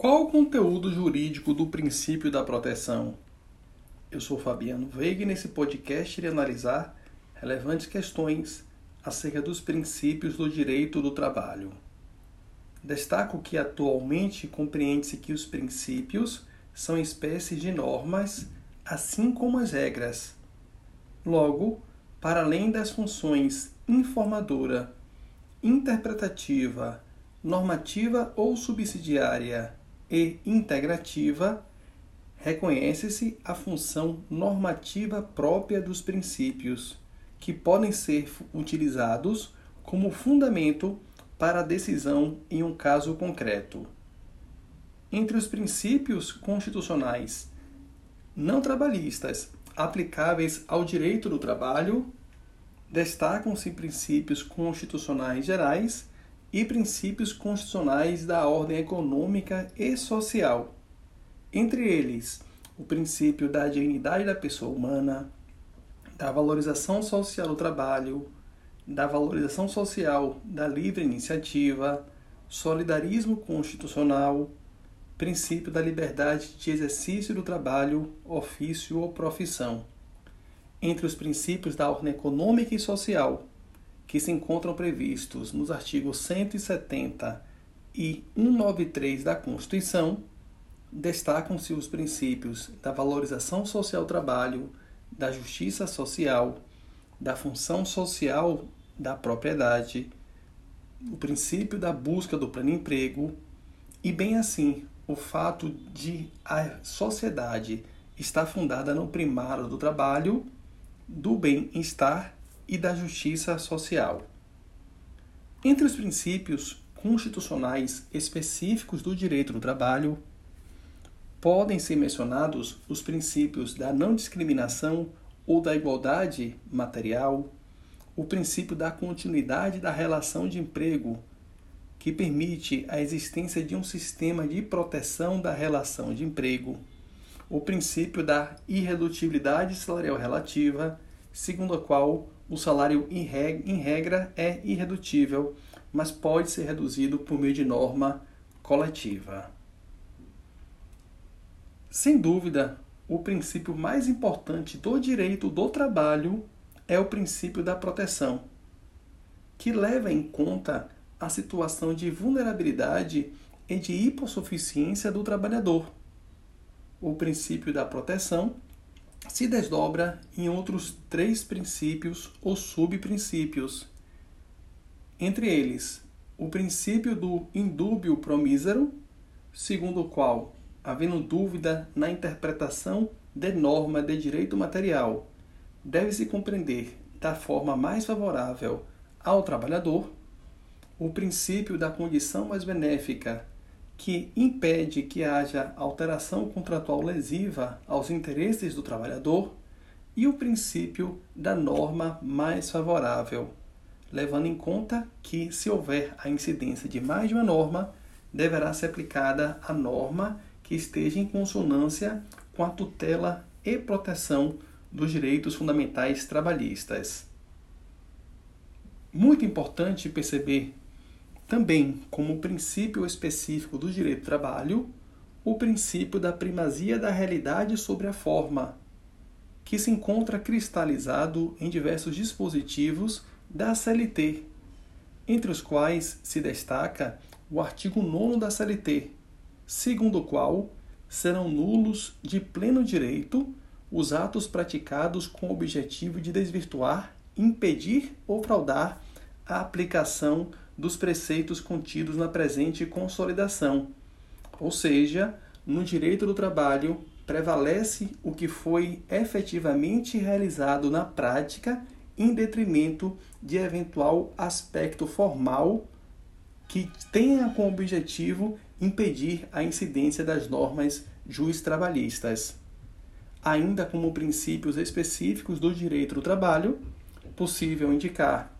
Qual o conteúdo jurídico do princípio da proteção? Eu sou Fabiano Veiga e nesse podcast irei analisar relevantes questões acerca dos princípios do direito do trabalho. Destaco que atualmente compreende-se que os princípios são espécies de normas, assim como as regras. Logo, para além das funções informadora, interpretativa, normativa ou subsidiária e integrativa, reconhece-se a função normativa própria dos princípios, que podem ser utilizados como fundamento para a decisão em um caso concreto. Entre os princípios constitucionais não trabalhistas aplicáveis ao direito do trabalho, destacam-se princípios constitucionais gerais e princípios constitucionais da ordem econômica e social. Entre eles, o princípio da dignidade da pessoa humana, da valorização social do trabalho, da valorização social da livre iniciativa, solidarismo constitucional, princípio da liberdade de exercício do trabalho, ofício ou profissão. Entre os princípios da ordem econômica e social, que se encontram previstos nos artigos 170 e 193 da Constituição, destacam-se os princípios da valorização social do trabalho, da justiça social, da função social da propriedade, o princípio da busca do pleno emprego e, bem assim, o fato de a sociedade estar fundada no primário do trabalho, do bem-estar e da justiça social. Entre os princípios constitucionais específicos do direito do trabalho, podem ser mencionados os princípios da não discriminação ou da igualdade material, o princípio da continuidade da relação de emprego que permite a existência de um sistema de proteção da relação de emprego, o princípio da irredutibilidade salarial relativa, segundo a qual o salário em regra é irredutível, mas pode ser reduzido por meio de norma coletiva. Sem dúvida, o princípio mais importante do direito do trabalho é o princípio da proteção, que leva em conta a situação de vulnerabilidade e de hipossuficiência do trabalhador. O princípio da proteção se desdobra em outros três princípios ou subprincípios. Entre eles, o princípio do indúbio promísero, segundo o qual, havendo dúvida na interpretação de norma de direito material, deve-se compreender da forma mais favorável ao trabalhador o princípio da condição mais benéfica, que impede que haja alteração contratual lesiva aos interesses do trabalhador, e o princípio da norma mais favorável, levando em conta que, se houver a incidência de mais de uma norma, deverá ser aplicada a norma que esteja em consonância com a tutela e proteção dos direitos fundamentais trabalhistas. Muito importante perceber também, como princípio específico do direito do trabalho, o princípio da primazia da realidade sobre a forma, que se encontra cristalizado em diversos dispositivos da CLT, entre os quais se destaca o artigo 9 da CLT, segundo o qual serão nulos de pleno direito os atos praticados com o objetivo de desvirtuar, impedir ou fraudar a aplicação dos preceitos contidos na presente consolidação. Ou seja, no direito do trabalho prevalece o que foi efetivamente realizado na prática em detrimento de eventual aspecto formal que tenha como objetivo impedir a incidência das normas juiz-trabalhistas. Ainda como princípios específicos do direito do trabalho, possível indicar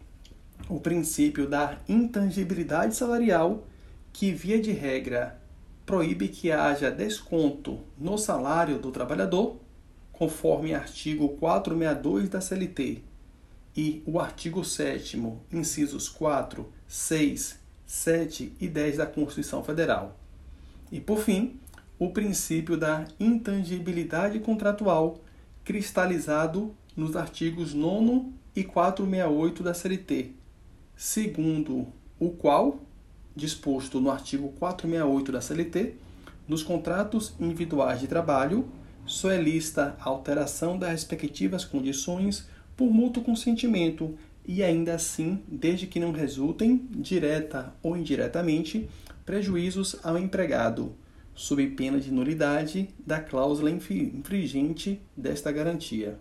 o princípio da intangibilidade salarial, que, via de regra, proíbe que haja desconto no salário do trabalhador, conforme artigo 462 da CLT e o artigo 7, incisos 4, 6, 7 e 10 da Constituição Federal. E por fim, o princípio da intangibilidade contratual, cristalizado nos artigos 9 e 468 da CLT, segundo o qual, disposto no artigo 468 da CLT, nos contratos individuais de trabalho, só é lista a alteração das respectivas condições por mútuo consentimento e ainda assim, desde que não resultem, direta ou indiretamente, prejuízos ao empregado, sob pena de nulidade da cláusula infringente desta garantia.